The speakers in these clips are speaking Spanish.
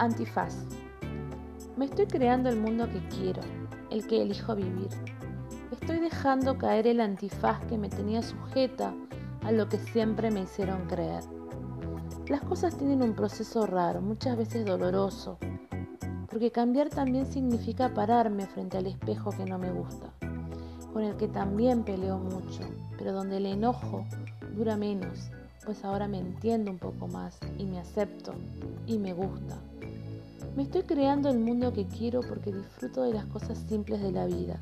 Antifaz. Me estoy creando el mundo que quiero, el que elijo vivir. Estoy dejando caer el antifaz que me tenía sujeta a lo que siempre me hicieron creer. Las cosas tienen un proceso raro, muchas veces doloroso, porque cambiar también significa pararme frente al espejo que no me gusta, con el que también peleo mucho, pero donde el enojo dura menos, pues ahora me entiendo un poco más y me acepto y me gusta. Me estoy creando el mundo que quiero porque disfruto de las cosas simples de la vida.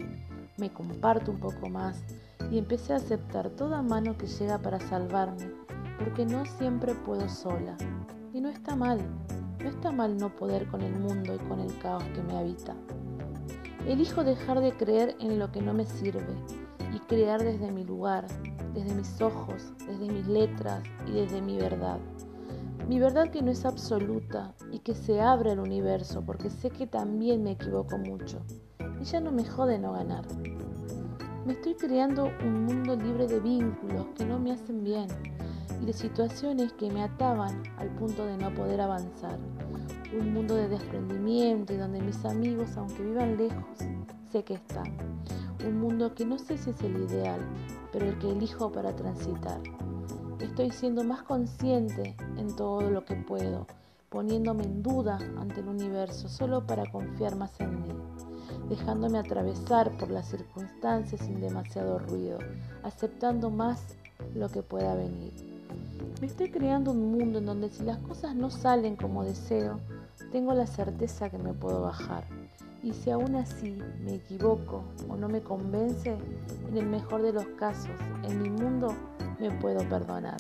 Me comparto un poco más y empecé a aceptar toda mano que llega para salvarme, porque no siempre puedo sola. Y no está mal, no está mal no poder con el mundo y con el caos que me habita. Elijo dejar de creer en lo que no me sirve y crear desde mi lugar, desde mis ojos, desde mis letras y desde mi verdad. Mi verdad que no es absoluta y que se abre al universo porque sé que también me equivoco mucho. Y ya no me jode no ganar. Me estoy creando un mundo libre de vínculos que no me hacen bien y de situaciones que me ataban al punto de no poder avanzar. Un mundo de desprendimiento y donde mis amigos, aunque vivan lejos, sé que están. Un mundo que no sé si es el ideal, pero el que elijo para transitar. Estoy siendo más consciente en todo lo que puedo, poniéndome en duda ante el universo solo para confiar más en mí, dejándome atravesar por las circunstancias sin demasiado ruido, aceptando más lo que pueda venir. Me estoy creando un mundo en donde si las cosas no salen como deseo, tengo la certeza que me puedo bajar. Y si aún así me equivoco o no me convence, en el mejor de los casos, en mi mundo me puedo perdonar.